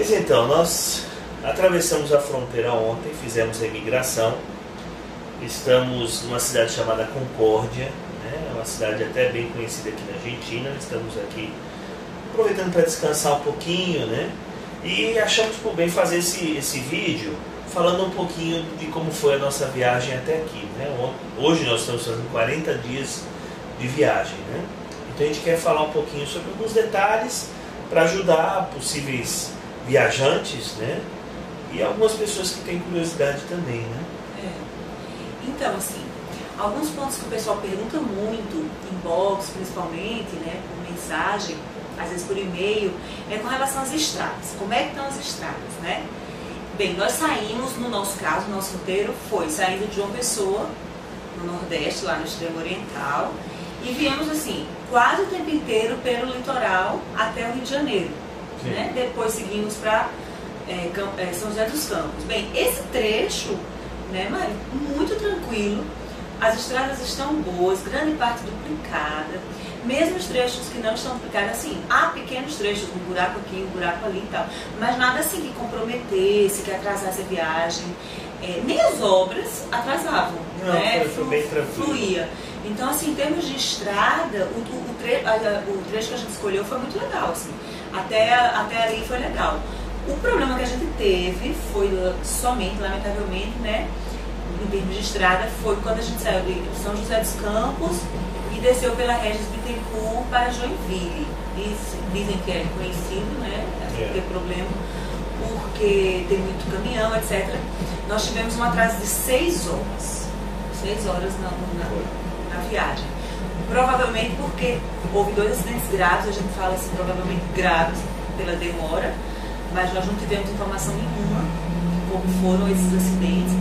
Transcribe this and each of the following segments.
Pois então, nós atravessamos a fronteira ontem, fizemos a imigração. Estamos numa cidade chamada Concórdia, né? uma cidade até bem conhecida aqui na Argentina. Estamos aqui aproveitando para descansar um pouquinho, né? E achamos por bem fazer esse, esse vídeo falando um pouquinho de como foi a nossa viagem até aqui. Né? Hoje nós estamos fazendo 40 dias de viagem. Né? Então a gente quer falar um pouquinho sobre alguns detalhes para ajudar possíveis viajantes né? e algumas pessoas que têm curiosidade também. Né? É. Então, assim, alguns pontos que o pessoal pergunta muito, inbox principalmente, né, por mensagem, às vezes por e-mail, é com relação às estradas. Como é que estão as estradas, né? Bem, nós saímos, no nosso caso, o nosso roteiro foi saindo de uma pessoa, no Nordeste, lá no extremo oriental, e viemos assim, quase o tempo inteiro pelo litoral até o Rio de Janeiro. Né? Depois seguimos para é, é, São José dos Campos. Bem, esse trecho, né, Mari, muito tranquilo, as estradas estão boas, grande parte duplicada. Mesmo os trechos que não estão duplicados, assim, há pequenos trechos, um buraco aqui, um buraco ali e tal, mas nada assim que comprometesse, que atrasasse a viagem. É, nem as obras atrasavam, não, né? Foi, foi bem tranquilo. Fluía. Então, assim, em termos de estrada, o, o, tre a, o trecho que a gente escolheu foi muito legal, assim. Até, até ali foi legal. O problema que a gente teve foi somente, lamentavelmente, né, em termos de estrada, foi quando a gente saiu de São José dos Campos e desceu pela Regis Bittencourt para Joinville. Diz, dizem que é conhecido, né? Não é. tem problema, porque tem muito caminhão, etc. Nós tivemos um atraso de seis horas. Seis horas na, na, na viagem. Provavelmente porque houve dois acidentes graves, a gente fala assim, provavelmente graves pela demora, mas nós não tivemos informação nenhuma de como foram esses acidentes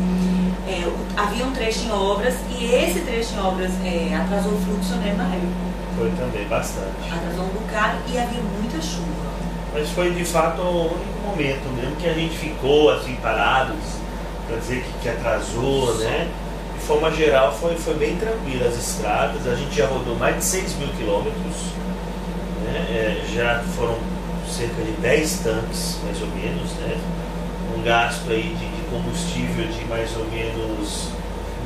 é, havia um trecho em obras e esse trecho em obras é, atrasou o fluxo né, na Rio. Foi também bastante. Atrasou um bocado e havia muita chuva. Mas foi de fato o único momento mesmo que a gente ficou assim parados para dizer que, que atrasou, né? De forma geral foi, foi bem tranquilo as estradas, a gente já rodou mais de 6 mil quilômetros, né? É, já foram cerca de 10 tanques, mais ou menos, né? Um gasto aí de combustível de mais ou menos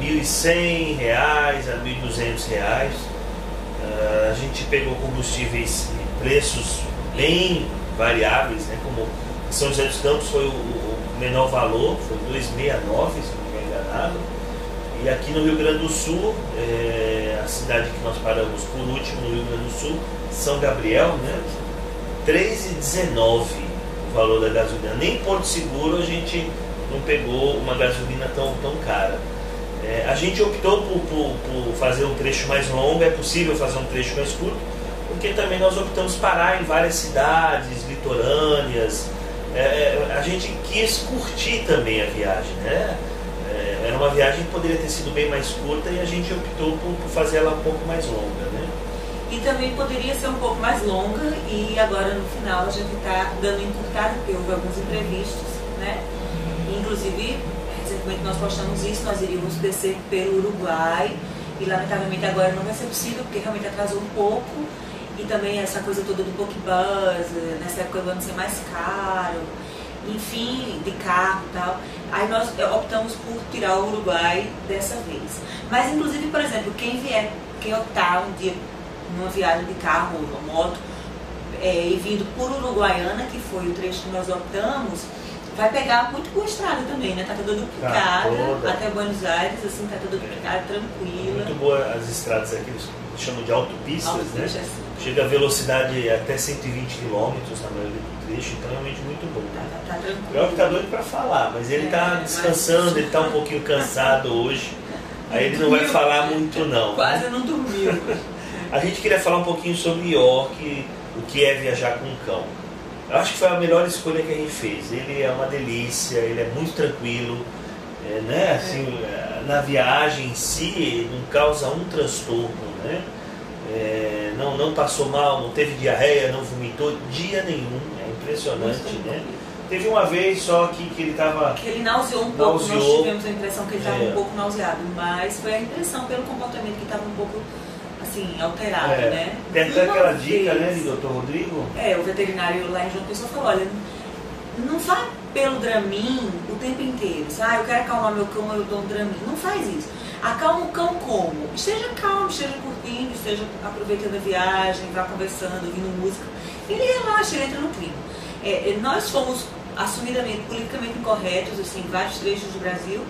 1.100 reais a 1.200 reais. Uh, a gente pegou combustíveis em preços bem variáveis, né? como São José dos Campos foi o, o menor valor, foi 2,69, se não me enganado. E aqui no Rio Grande do Sul, é, a cidade que nós paramos por último no Rio Grande do Sul, São Gabriel, né? 3,19 o valor da gasolina. Nem Porto Seguro a gente não pegou uma gasolina tão, tão cara. É, a gente optou por, por, por, fazer um trecho mais longo, é possível fazer um trecho mais curto, porque também nós optamos parar em várias cidades litorâneas. É, é a gente quis curtir também a viagem, né? Era uma viagem que poderia ter sido bem mais curta e a gente optou por, por fazer ela um pouco mais longa, né? E também poderia ser um pouco mais longa e agora no final a gente está dando encurtada, porque houve alguns imprevistos, né? Inclusive, recentemente nós postamos isso, nós iríamos descer pelo Uruguai e lamentavelmente agora não vai ser possível porque realmente atrasou um pouco e também essa coisa toda do Pokebuzz, nessa época do ano ser mais caro, enfim, de carro e tal. Aí nós optamos por tirar o Uruguai dessa vez. Mas inclusive, por exemplo, quem vier, quem optar um dia numa viagem de carro ou moto é, e vindo por Uruguaiana, que foi o trecho que nós optamos, vai pegar muito com a estrada também, né? Tá toda duplicada, tá até Buenos Aires, assim, tá toda duplicada, tranquila. Muito boa as estradas aqui, eles chamam de autopistas, né? Chega a velocidade até 120 km na maioria do trecho, então realmente muito bom. Tá, tá, tá. É o que tá doido para falar, mas ele tá é, descansando, mas... ele tá um pouquinho cansado hoje. Aí ele não vai falar muito não. Quase não dormiu. a gente queria falar um pouquinho sobre York, o que é viajar com um cão. Eu acho que foi a melhor escolha que a gente fez. Ele é uma delícia, ele é muito tranquilo, é, né? Assim, é. na viagem em si não causa um transtorno, né? É, não, não passou mal, não teve diarreia, não vomitou dia nenhum. É impressionante, né? Teve uma vez só que, que ele estava. Que ele nauseou um pouco, nauseou. nós tivemos a impressão que ele estava é. um pouco nauseado, mas foi a impressão pelo comportamento que estava um pouco assim, alterado, é. né? Tem até aquela dica, né, de doutor Rodrigo? É, o veterinário lá em João Pessoa falou, olha, não vai pelo Dramin o tempo inteiro. Ah, eu quero acalmar meu cão, eu dou um Dramin. Não faz isso. Acalma o cão como? Esteja calmo, esteja curtindo, esteja aproveitando a viagem, vá conversando, ouvindo música. Ele relaxa, ele entra no clima. É, é nós fomos assumidamente, politicamente incorretos, assim, vários trechos do Brasil,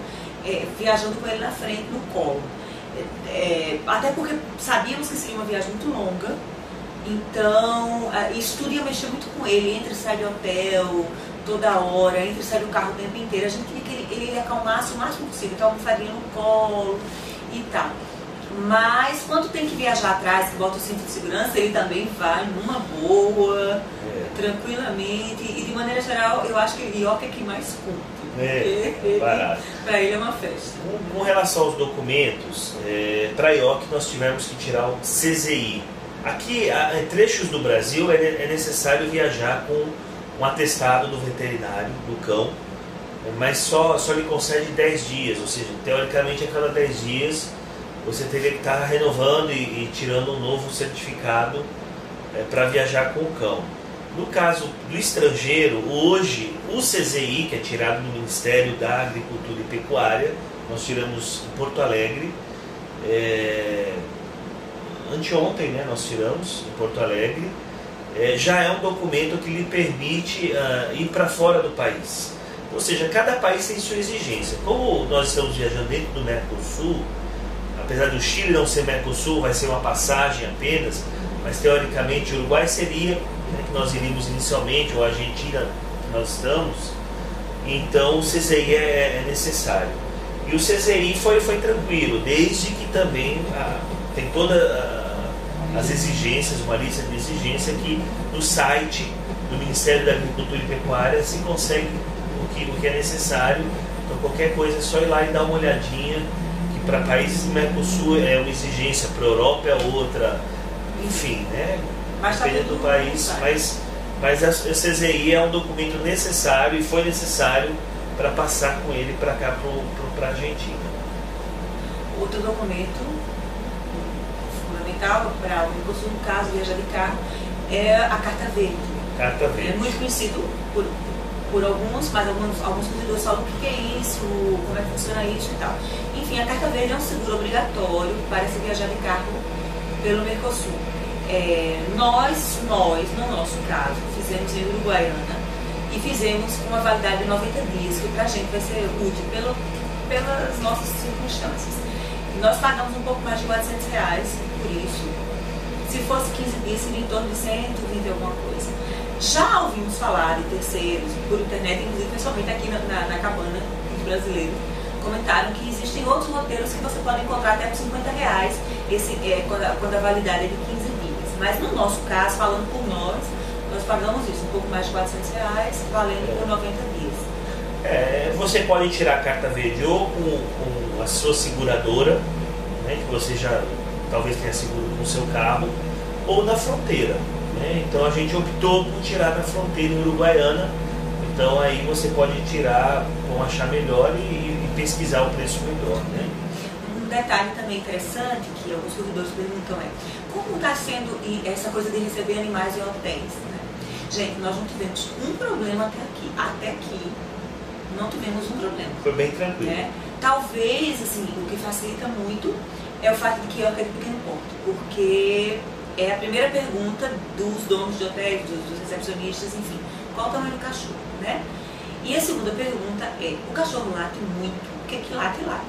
é, viajando com ele na frente, no colo. É, é até porque sabíamos que seria uma viagem muito longa, então isso tudo ia mexer muito com ele, entra e sai de hotel toda hora, entra e sai do carro o tempo inteiro. A gente ele, acalmasse o máximo possível, então almofaria no colo e tal. Mas quando tem que viajar atrás, que bota o cinto de segurança, ele também vai numa boa, é. tranquilamente. E de maneira geral, eu acho que Ioca é que mais cumpre. É, é para ele é uma festa. Com, com relação aos documentos, é, para Ioc nós tivemos que tirar o CZI. Aqui, a, em trechos do Brasil, é, é necessário viajar com um atestado do veterinário, do cão, mas só, só lhe concede 10 dias, ou seja, teoricamente a cada 10 dias você teria que estar renovando e, e tirando um novo certificado é, para viajar com o cão. No caso do estrangeiro, hoje o CZI, que é tirado do Ministério da Agricultura e Pecuária, nós tiramos em Porto Alegre, é, anteontem né, nós tiramos em Porto Alegre, é, já é um documento que lhe permite uh, ir para fora do país. Ou seja, cada país tem sua exigência. Como nós estamos viajando dentro do Mercosul, apesar do Chile não ser Mercosul, vai ser uma passagem apenas, mas teoricamente o Uruguai seria, né, que nós iríamos inicialmente, ou a Argentina, que nós estamos, então o CZI é, é necessário. E o CZI foi, foi tranquilo, desde que também ah, tem todas as exigências, uma lista de exigências que no site do Ministério da Agricultura e Pecuária se consegue o que, que é necessário. Então qualquer coisa é só ir lá e dar uma olhadinha para países do Mercosul é uma exigência, para a Europa é outra, enfim, né? Mas tá do país, mas, mas a CZI é um documento necessário e foi necessário para passar com ele para cá, para a Argentina. Outro documento fundamental para o Mercosul, no caso, viajar de carro, é a Carta Verde. Carta Verde. É muito conhecido por por alguns, mas alguns, alguns consumidores falam o que é isso, como é que funciona isso e tal. Enfim, a carta verde é um seguro obrigatório para se viajar de carro pelo Mercosul. É, nós, nós, no nosso caso, fizemos em Uruguaiana e fizemos com uma validade de 90 dias, que para a gente vai ser útil pelo, pelas nossas circunstâncias. Nós pagamos um pouco mais de 400 reais por isso. Se fosse 15 dias, seria em torno de 120 alguma coisa. Já ouvimos falar de terceiros por internet, inclusive pessoalmente aqui na, na, na cabana dos brasileiros, comentaram que existem outros roteiros que você pode encontrar até por 50 reais esse, é, quando, a, quando a validade é de 15 dias. Mas no nosso caso, falando por nós, nós pagamos isso, um pouco mais de 400 reais, valendo por 90 dias. É, você pode tirar a carta verde ou com, com a sua seguradora, né, que você já talvez tenha seguro no seu carro, ou na fronteira. Né? Então a gente optou por tirar da fronteira uruguaiana. Então aí você pode tirar como achar melhor e, e pesquisar o preço melhor. Né? Um detalhe também interessante que alguns corredores perguntam é como está sendo essa coisa de receber animais em hotéis? Né? Gente, nós não tivemos um problema até aqui. Até aqui não tivemos um problema. Foi bem tranquilo. Né? Talvez, assim, o que facilita muito é o fato de que eu é de pequeno porto, porque é a primeira pergunta dos donos de hotéis, dos, dos recepcionistas, enfim, qual o tamanho do cachorro, né? E a segunda pergunta é, o cachorro late muito? O que é que late, late?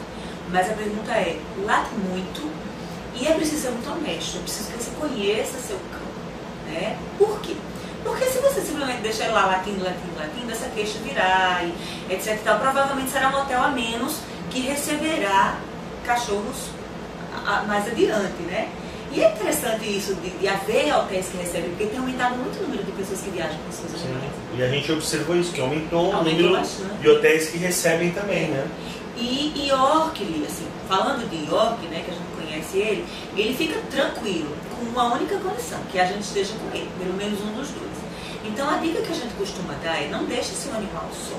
Mas a pergunta é, late muito? E é preciso ser muito honesto, é preciso que você conheça seu cão, né? Por quê? Porque se você simplesmente deixar ele lá latindo, latindo, latindo, essa queixa virá e etc e tal, provavelmente será um hotel a menos que receberá cachorros mais adiante, né? E é interessante isso de, de haver hotéis que recebem, porque tem aumentado muito o número de pessoas que viajam com seus animais. E a gente observou isso, que aumentou, aumentou o número bastante. de hotéis que recebem também, né? E York, assim, falando de York, né, que a gente conhece ele, ele fica tranquilo, com uma única condição, que a gente esteja com ele, pelo menos um dos dois. Então a dica que a gente costuma dar é não deixe seu animal só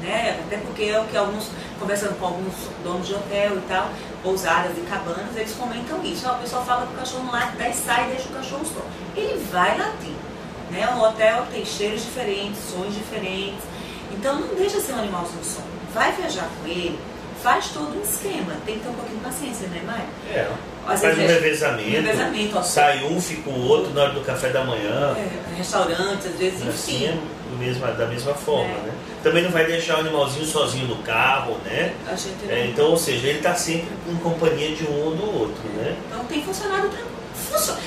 né? Até porque é o que alguns, conversando com alguns donos de hotel e tal, pousadas e cabanas, eles comentam isso. Ó, o pessoal fala que o cachorro não late, daí sai e deixa o cachorro só. Ele vai latir. Né? Um hotel tem cheiros diferentes, sons diferentes. Então não deixa ser um animal sem som. Vai viajar com ele, faz todo um esquema. Tem que ter um pouquinho de paciência, né, Maia? É. Às Faz um vezes é- revezamento. revezamento, ó. Sai um, fica o outro na hora do café da manhã. É, restaurantes, às vezes, Assim, enfim. do mesma, da mesma forma, É. né? Também não vai deixar o animalzinho sozinho no carro, né? A gente É, então, ou seja, ele está sempre em companhia de um ou do outro, né? Então tem funcionado tranquilo. Funciona.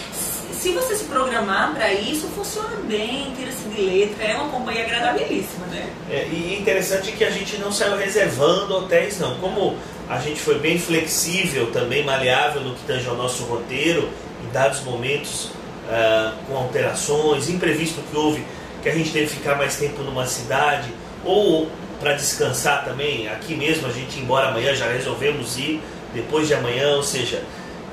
Se- você se programar para isso, funciona bem, tira-se de letra, é uma companhia agradabilíssima, né? É, e é interessante que a gente não saiu reservando hotéis, não. Como a gente foi bem flexível, também maleável no que tange ao nosso roteiro, em dados momentos ah, com alterações, imprevisto que houve, que a gente teve que ficar mais tempo numa cidade, ou para descansar também, aqui mesmo a gente embora amanhã, já resolvemos ir depois de amanhã, ou seja,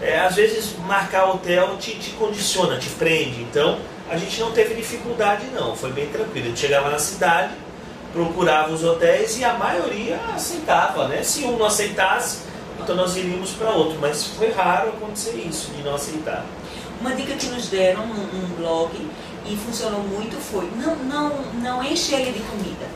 é, às vezes marcar hotel te, te condiciona, te prende, então a gente não teve dificuldade não, foi bem tranquilo, a gente chegava na cidade, procurava os hotéis e a maioria aceitava, né? Se um não aceitasse, então nós iríamos para outro, mas foi raro acontecer isso, de não aceitar. Uma dica que nos deram num, blog e funcionou muito foi não, não, não enche ele de comida.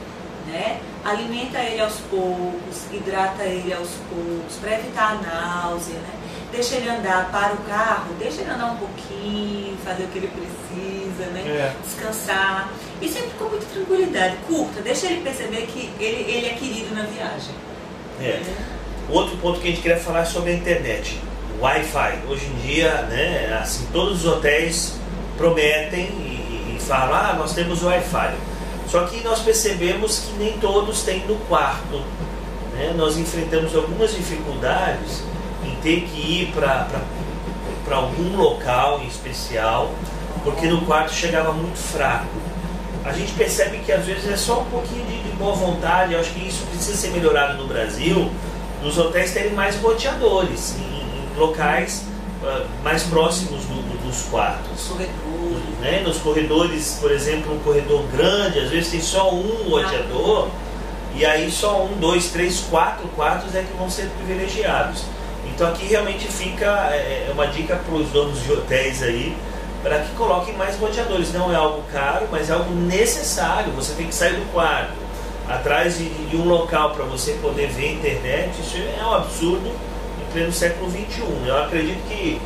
Né? Alimenta ele aos poucos, hidrata ele aos poucos, para evitar a náusea. Né? Deixa ele andar para o carro, deixa ele andar um pouquinho, fazer o que ele precisa, né? É. descansar. E sempre com muita tranquilidade, curta, deixa ele perceber que ele, ele é querido na viagem. É. né? Outro ponto que a gente queria falar é sobre a internet. Wi-Fi. Hoje em dia, né, assim, todos os hotéis prometem e, e falam, ah, nós temos Wi-Fi. Só que nós percebemos que nem todos têm no quarto. né? Nós enfrentamos algumas dificuldades em ter que ir para algum local em especial, porque no quarto chegava muito fraco. A gente percebe que às vezes é só um pouquinho de, de boa vontade, eu acho que isso precisa ser melhorado no Brasil, nos hotéis terem mais roteadores, em, em locais ah, mais próximos do- do- dos quartos Os corredores. né? Nos corredores, por exemplo, um corredor grande, às vezes tem só um roteador, e aí só um, dois, três, quatro quartos é que vão ser privilegiados. Então aqui realmente fica é, é uma dica para os donos de hotéis aí, para que coloquem mais roteadores. Não é algo caro, mas é algo necessário. Você tem que sair do quarto, atrás de, de um local para você poder ver a internet. Isso é um absurdo em pleno século XXI. Eu acredito que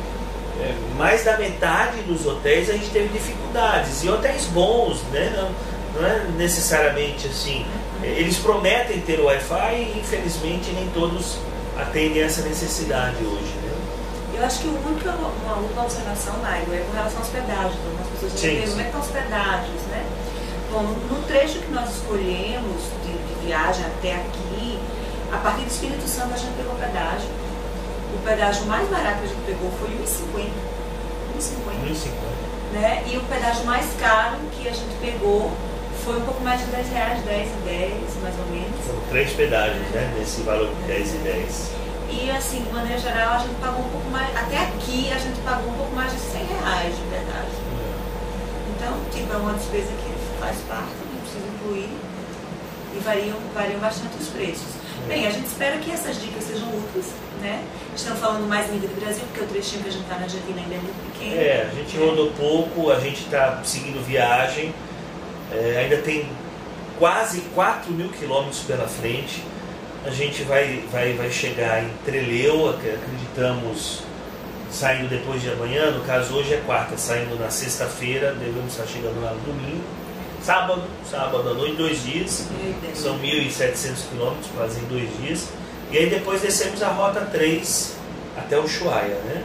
é, mais da metade dos hotéis a gente teve dificuldades. E hotéis bons, né? Não, não é necessariamente assim. Eles prometem ter Wi-Fi e infelizmente nem todos atendem essa necessidade hoje. Né? Eu acho que o único, uma única observação, Mário, é com relação aos pedágios. Algumas pessoas Sim, dizem, como é que estão os pedágios, né? Bom, no trecho que nós escolhemos de, de viagem até aqui, a partir do Espírito Santo a gente pegou pedágio. O pedágio mais barato que a gente pegou foi R$ 1,50. R$ 1,50. 1,50. Né? E o pedágio mais caro que a gente pegou foi um pouco mais de 10 reais, 10 e 10, mais ou menos. São três pedágios, né? Nesse valor de 10 e 10. E assim, de maneira geral, a gente pagou um pouco mais, até aqui a gente pagou um pouco mais de 100 reais de pedágio. Então, tipo, é uma despesa que faz parte, não precisa incluir. E variam, variam bastante os preços. Bem, a gente espera que essas dicas sejam úteis, né? Estamos falando mais ainda do Brasil, porque o trechinho que a gente está na Argentina ainda é muito pequeno. É, a gente rodou pouco, a gente está seguindo viagem, é, ainda tem quase 4 mil quilômetros pela frente. A gente vai, vai, vai chegar em Treleu, ac- acreditamos, saindo depois de amanhã, no caso hoje é quarta, saindo na sexta-feira, devemos estar chegando lá no domingo. Sábado, sábado à noite, dois dias. São 1.700 quilômetros, quase em dois dias. E aí depois descemos a rota 3 até o Ushuaia, né?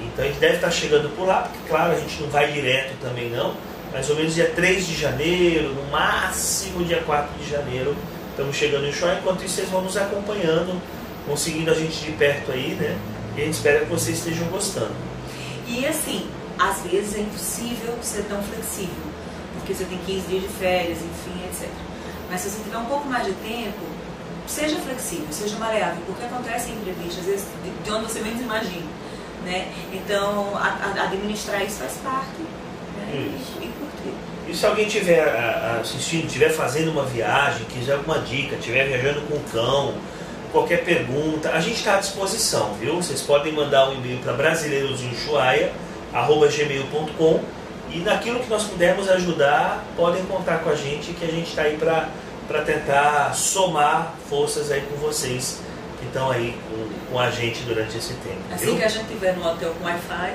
Então a gente deve estar chegando por lá, porque claro, a gente não vai direto também não. Mais ou menos dia 3 de janeiro, no máximo dia 4 de janeiro, estamos chegando em Ushuaia. Enquanto isso, vocês vão nos acompanhando, vão seguindo a gente de perto aí, né? E a gente espera que vocês estejam gostando. E assim, às vezes é impossível ser tão flexível, porque você tem 15 dias de férias, enfim, etc. Mas se você tiver um pouco mais de tempo, seja flexível, seja maleável, porque acontecem imprevistos, às vezes de- de onde você menos imagina. Né? Então, a- a- administrar isso faz parte. Né? Isso. E, e se alguém estiver assistindo, estiver fazendo uma viagem, quiser alguma dica, estiver viajando com o cão, qualquer pergunta, a gente está à disposição, viu? Vocês podem mandar um e-mail para brasileirosinchuaia.gmail.com E naquilo que nós pudermos ajudar, podem contar com a gente, que a gente está aí para tentar somar forças aí com vocês que estão aí com, com, a gente durante esse tempo. Assim viu? que a gente estiver no hotel com Wi-Fi,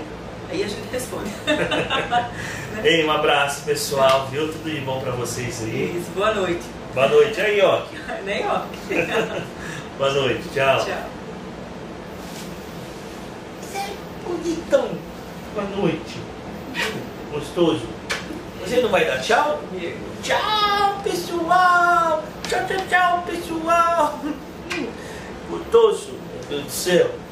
aí a gente responde. Ei, um abraço pessoal, viu? Tudo de bom para vocês aí. Isso, boa noite. Boa noite. Aí, ó. Nem ó. boa noite. Tchau. Tchau. Bonitão. Boa noite. Gostoso. Você não vai dar tchau? Tchau, pessoal. Tchau, tchau, tchau, pessoal. Gostoso. Meu Deus do céu.